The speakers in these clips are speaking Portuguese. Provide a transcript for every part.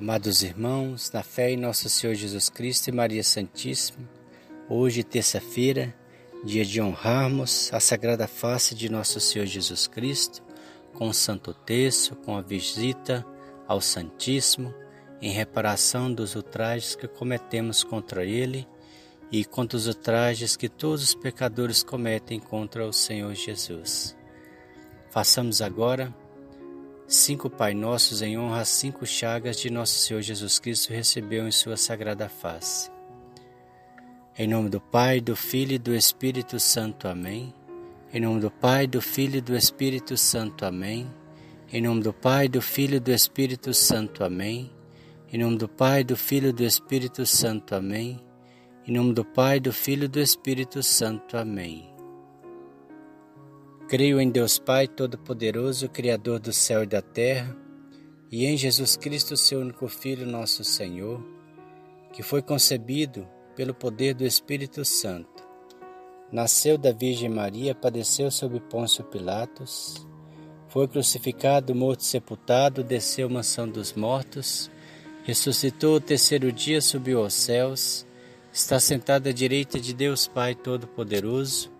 Amados irmãos, na fé em nosso Senhor Jesus Cristo e Maria Santíssima, hoje, terça-feira, dia de honrarmos a sagrada face de nosso Senhor Jesus Cristo, com o Santo Terço, com a visita ao Santíssimo, em reparação dos ultrajes que cometemos contra Ele e contra os ultrajes que todos os pecadores cometem contra o Senhor Jesus. Façamos agora cinco Pai Nossos em honra às cinco chagas de nosso Senhor Jesus Cristo recebeu em sua sagrada face. Em nome do Pai, do Filho e do Espírito Santo. Amém. Em nome do Pai, do Filho e do Espírito Santo. Amém. Em nome do Pai, do Filho e do Espírito Santo. Amém. Em nome do Pai, do Filho e do Espírito Santo. Amém. Em nome do Pai, do Filho e do Espírito Santo. Amém. Creio em Deus Pai Todo-Poderoso, Criador do céu e da terra, e em Jesus Cristo, seu único Filho, nosso Senhor, que foi concebido pelo poder do Espírito Santo. Nasceu da Virgem Maria, padeceu sob Pôncio Pilatos, foi crucificado, morto e sepultado, desceu mansão dos mortos, ressuscitou o terceiro dia, subiu aos céus, está sentado à direita de Deus Pai Todo-Poderoso,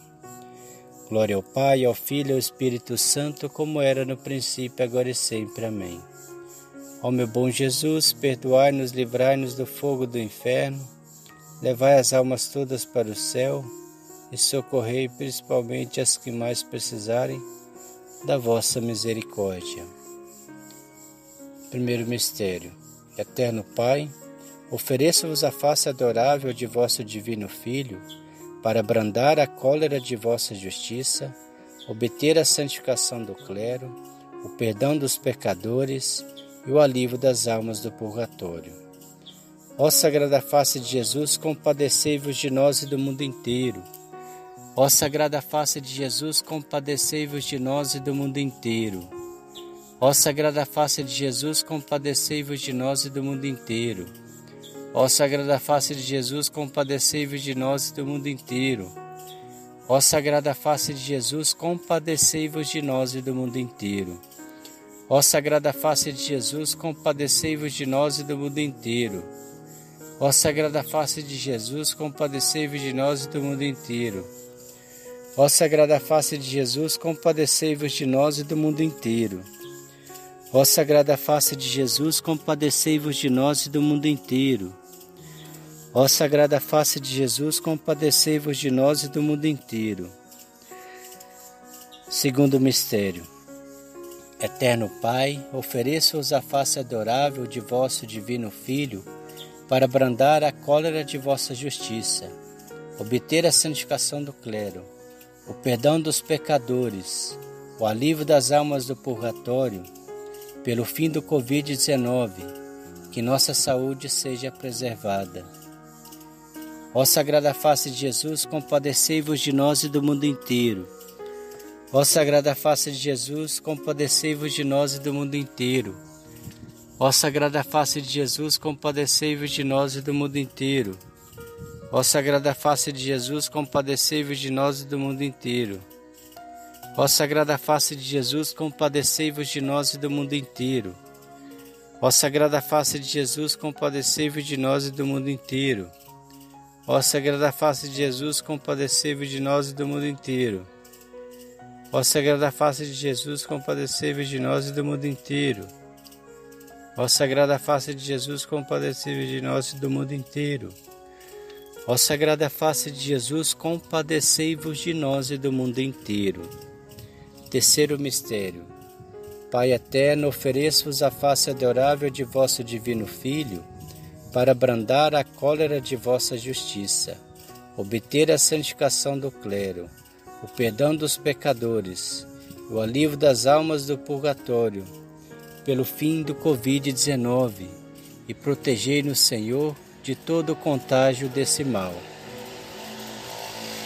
Glória ao Pai, ao Filho e ao Espírito Santo, como era no princípio, agora e sempre. Amém. Ó meu bom Jesus, perdoai-nos, livrai-nos do fogo do inferno, levai as almas todas para o céu e socorrei principalmente as que mais precisarem da vossa misericórdia. Primeiro mistério. Eterno Pai, ofereço-vos a face adorável de vosso divino Filho, para brandar a cólera de vossa justiça, obter a santificação do clero, o perdão dos pecadores e o alívio das almas do purgatório. Ó Sagrada Face de Jesus, compadecei-vos de nós e do mundo inteiro. Ó Sagrada Face de Jesus, compadecei-vos de nós e do mundo inteiro. Ó Sagrada Face de Jesus, compadecei-vos de nós e do mundo inteiro. Ó Sagrada Face de Jesus, compadecei-vos de nós e do mundo inteiro. Ó Sagrada Face de Jesus, compadecei-vos de nós e do mundo inteiro. Ó Sagrada Face de Jesus, compadecei-vos de nós e do mundo inteiro. Ó Sagrada Face de Jesus, compadecei-vos de nós e do mundo inteiro. Ó Sagrada Face de Jesus, compadecei-vos de nós e do mundo inteiro. Ó Sagrada Face de Jesus, compadecei-vos de nós e do mundo inteiro. Ó Sagrada Face de Jesus, compadecei-vos de nós e do mundo inteiro. Segundo mistério. Eterno Pai, ofereço-vos a face adorável de vosso divino Filho, para brandar a cólera de vossa justiça, obter a santificação do clero, o perdão dos pecadores, o alívio das almas do purgatório, pelo fim do Covid-19, que nossa saúde seja preservada Ó Sagrada Face de Jesus, compadecei-vos de nós e do mundo inteiro. Ó Sagrada Face de Jesus, compadecei-vos de nós e do mundo inteiro. Ó Sagrada Face de Jesus, compadecei-vos de nós e do mundo inteiro. Ó Sagrada Face de Jesus, compadecei-vos de nós e do mundo inteiro. Ó Sagrada Face de Jesus, compadecei-vos de nós e do mundo inteiro. Ó Sagrada Face de Jesus, compadecei-vos de nós e do mundo inteiro. Ó Sagrada Face de Jesus, compadecei-vos de nós e do mundo inteiro. Ó Sagrada Face de Jesus, compadecei-vos de nós e do mundo inteiro. Ó Sagrada Face de Jesus, compadecei-vos de nós e do mundo inteiro. Ó Sagrada Face de Jesus, compadecei-vos de nós e do mundo inteiro. Terceiro mistério. Pai eterno, ofereço-vos a face adorável de vosso divino Filho, para brandar a cólera de vossa justiça, obter a santificação do clero, o perdão dos pecadores, o alívio das almas do purgatório, pelo fim do Covid-19, e protegei-nos, Senhor, de todo o contágio desse mal.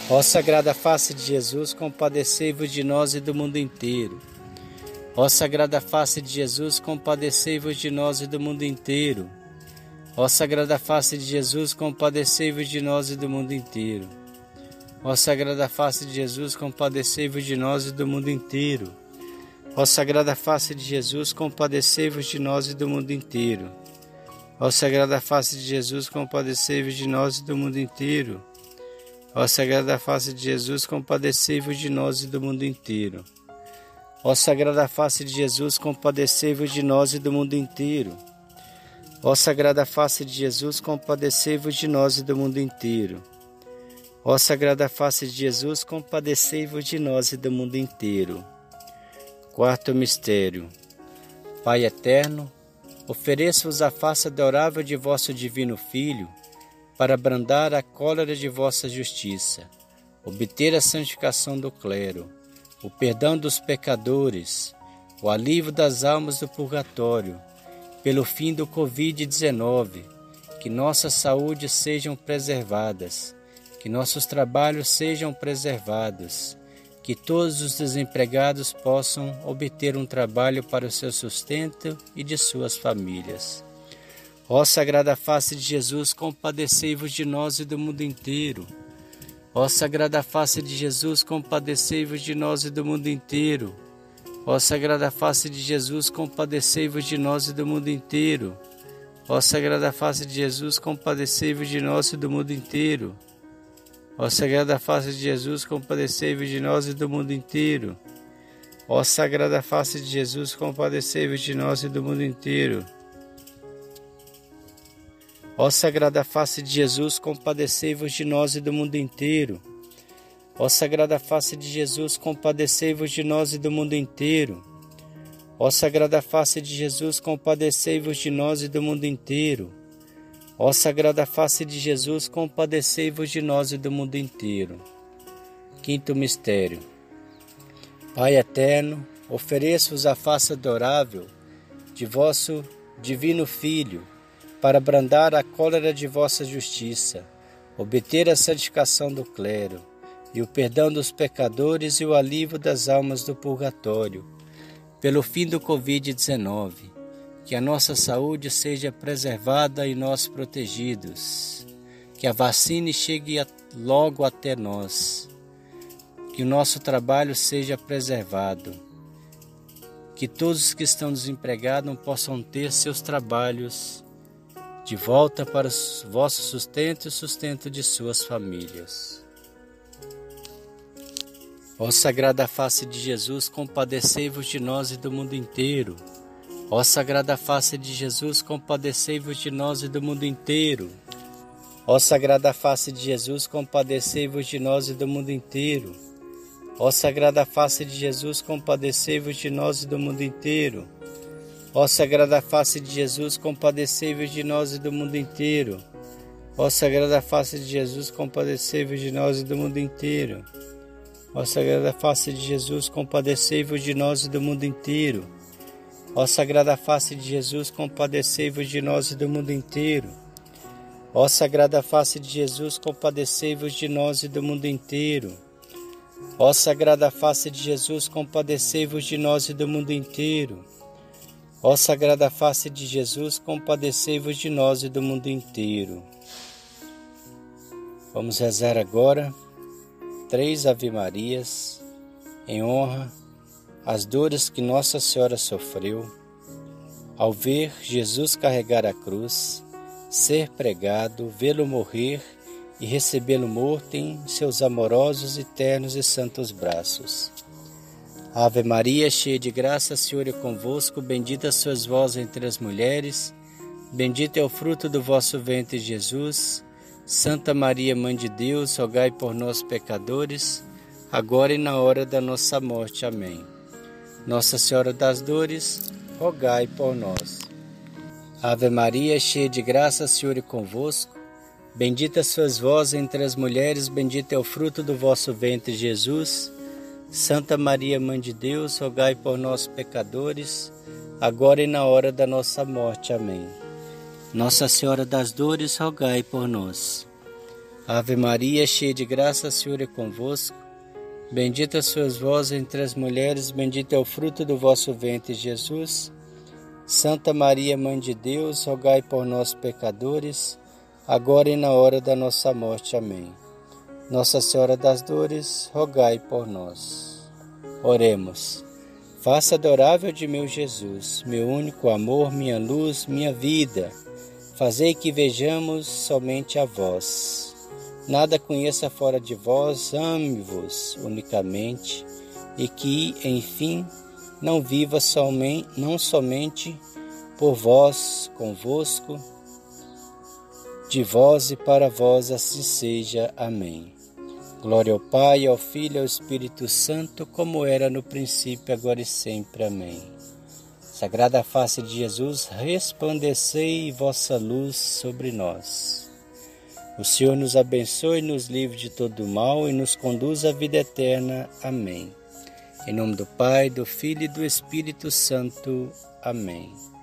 Ó Sagrada Face de Jesus, compadecei-vos de nós e do mundo inteiro. Ó Sagrada Face de Jesus, compadecei-vos de nós e do mundo inteiro. Ó Sagrada Face de Jesus, compadecei-vos de nós e do mundo inteiro. Ó Sagrada Face de Jesus, compadecei-vos de nós e do mundo inteiro. Ó Sagrada Face de Jesus, compadecei-vos de nós e do mundo inteiro. Ó Sagrada Face de Jesus, compadecei-vos de nós e do mundo inteiro. Ó Sagrada Face de Jesus, compadecei-vos de nós e do mundo inteiro. Ó Sagrada Face de Jesus, compadecei-vos de nós e do mundo inteiro. Ó Sagrada Face de Jesus, compadecei-vos de nós e do mundo inteiro. Ó Sagrada Face de Jesus, compadecei-vos de nós e do mundo inteiro. Quarto mistério. Pai eterno, Ofereço-vos a face adorável de vosso divino Filho, para brandar a cólera de vossa justiça, obter a santificação do clero, o perdão dos pecadores, o alívio das almas do purgatório, pelo fim do Covid-19, que nossa saúde sejam preservadas, que nossos trabalhos sejam preservados que todos os desempregados possam obter um trabalho para o seu sustento e de suas famílias. Ó Sagrada Face de Jesus, compadecei-vos de nós e do mundo inteiro. Ó Sagrada Face de Jesus, compadecei-vos de nós e do mundo inteiro. Ó Sagrada Face de Jesus, compadecei-vos de nós e do mundo inteiro. Ó Sagrada Face de Jesus, compadecei-vos de nós e do mundo inteiro. Ó Sagrada Face de Jesus, compadecei-vos de nós e do mundo inteiro. Ó Sagrada Face de Jesus, compadecei-vos de nós e do mundo inteiro. Ó Sagrada Face de Jesus, compadecei-vos de nós e do mundo inteiro. Ó Sagrada Face de Jesus, compadecei-vos de nós e do mundo inteiro. Ó Sagrada Face de Jesus, compadecei-vos de nós e do mundo inteiro. Ó Sagrada Face de Jesus, compadecei-vos de nós e do mundo inteiro. Quinto mistério. Pai eterno, ofereço-vos a face adorável de vosso divino Filho, para brandar a cólera de vossa justiça, obter a santificação do clero, e o perdão dos pecadores e o alívio das almas do purgatório, pelo fim do Covid-19 que a nossa saúde seja preservada e nós protegidos, que a vacina chegue logo até nós, que o nosso trabalho seja preservado, que todos os que estão desempregados possam ter seus trabalhos de volta para o vosso sustento e o sustento de suas famílias. Ó Sagrada Face de Jesus, compadecei-vos de nós e do mundo inteiro. Ó Sagrada Face de Jesus, compadecei-vos de nós e do mundo inteiro. Ó Sagrada Face de Jesus, compadecei-vos de nós e do mundo inteiro. Ó Sagrada Face de Jesus, compadecei-vos de nós e do mundo inteiro. Ó Sagrada Face de Jesus, compadecei-vos de nós e do mundo inteiro. Ó Sagrada Face de Jesus, compadecei-vos de nós e do mundo inteiro. Ó Sagrada Face de Jesus, compadecei-vos de nós e do mundo inteiro. Ó Sagrada Face de Jesus, compadecei-vos de nós e do mundo inteiro. Ó Sagrada Face de Jesus, compadecei-vos de nós e do mundo inteiro. Ó Sagrada Face de Jesus, compadecei-vos de nós e do mundo inteiro. Ó Sagrada Face de Jesus, compadecei-vos de nós e do mundo inteiro. Vamos rezar agora três Ave Marias em honra as dores que Nossa Senhora sofreu ao ver Jesus carregar a cruz, ser pregado, vê-lo morrer e recebê-lo morto em seus amorosos, eternos e santos braços. Ave Maria, cheia de graça, Senhor é convosco, bendita sois vós entre as mulheres, bendito é o fruto do vosso ventre, Jesus. Santa Maria, Mãe de Deus, rogai por nós, pecadores, agora e na hora da nossa morte. Amém. Nossa Senhora das Dores, rogai por nós. Ave Maria, cheia de graça, Senhor é convosco. Bendita sois vós entre as mulheres, bendito é o fruto do vosso ventre, Jesus. Santa Maria, Mãe de Deus, rogai por nós, pecadores, agora e na hora da nossa morte. Amém. Nossa Senhora das Dores, rogai por nós. Ave Maria, cheia de graça, o Senhor é convosco. Bendita sois vós entre as mulheres, bendito é o fruto do vosso ventre, Jesus. Santa Maria, Mãe de Deus, rogai por nós, pecadores, agora e na hora da nossa morte. Amém. Nossa Senhora das Dores, rogai por nós. Oremos. Faça adorável de meu Jesus, meu único amor, minha luz, minha vida Fazei que vejamos somente a vós. Nada conheça fora de vós, ame-vos unicamente, e que, enfim, não viva somente, não somente por vós, convosco, de vós e para vós, assim seja. Amém. Glória ao Pai, ao Filho e ao Espírito Santo, como era no princípio, agora e sempre. Amém. Sagrada face de Jesus, resplandecei vossa luz sobre nós. O Senhor nos abençoe, nos livre de todo mal e nos conduz à vida eterna. Amém. Em nome do Pai, do Filho e do Espírito Santo. Amém.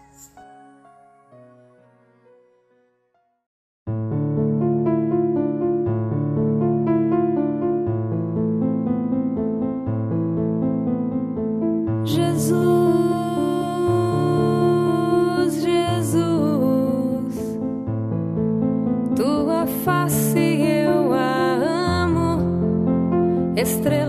Descobre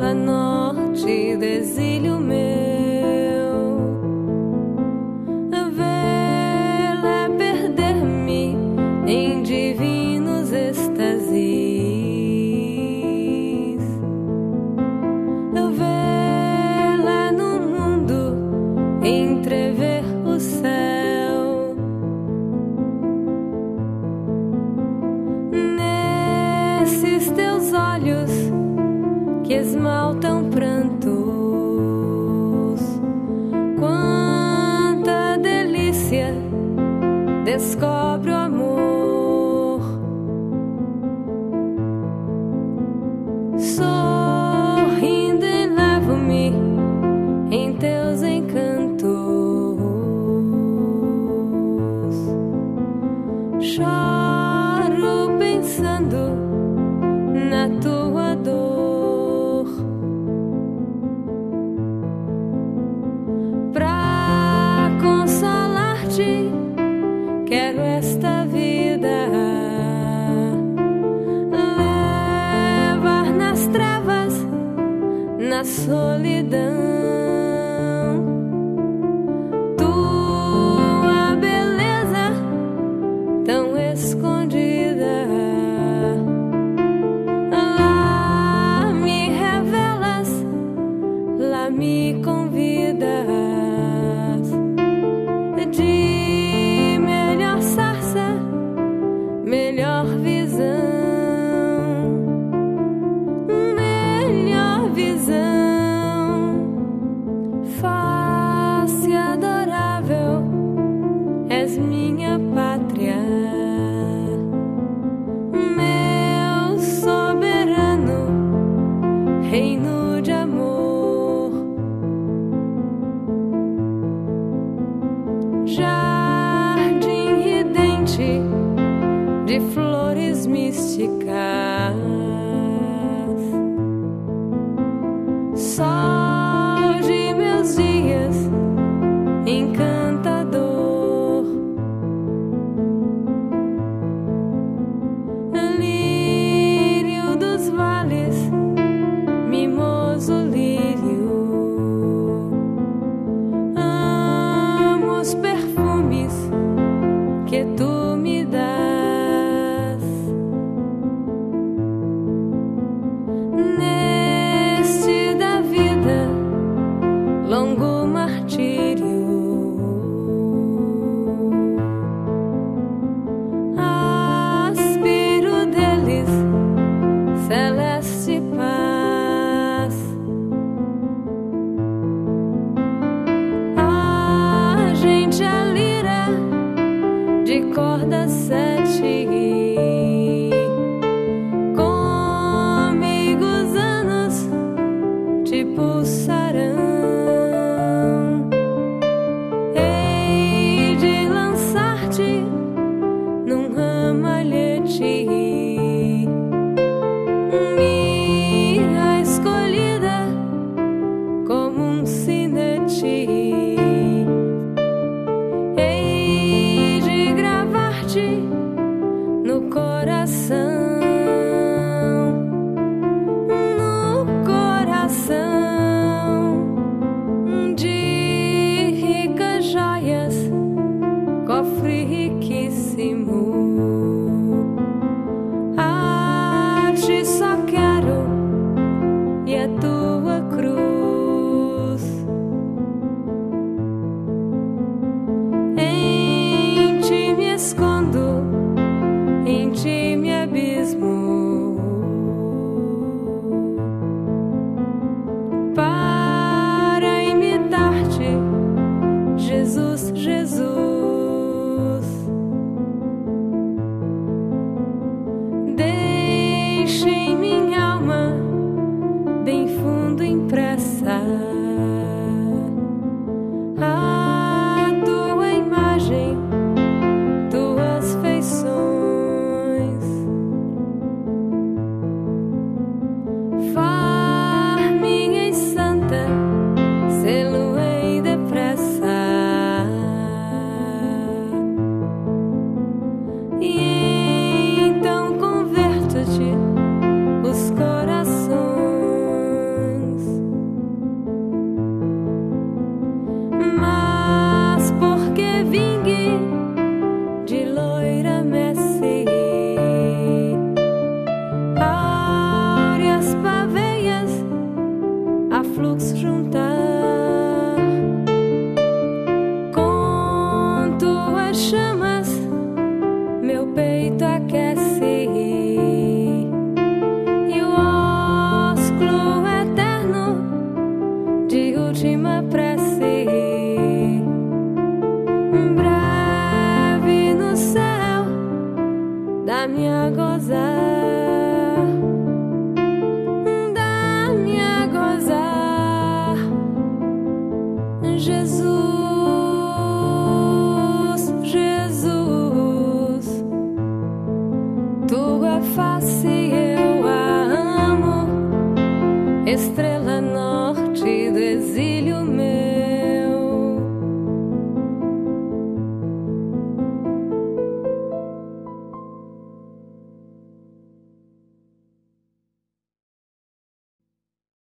Quero esta vida levar nas trevas, na solidão. song she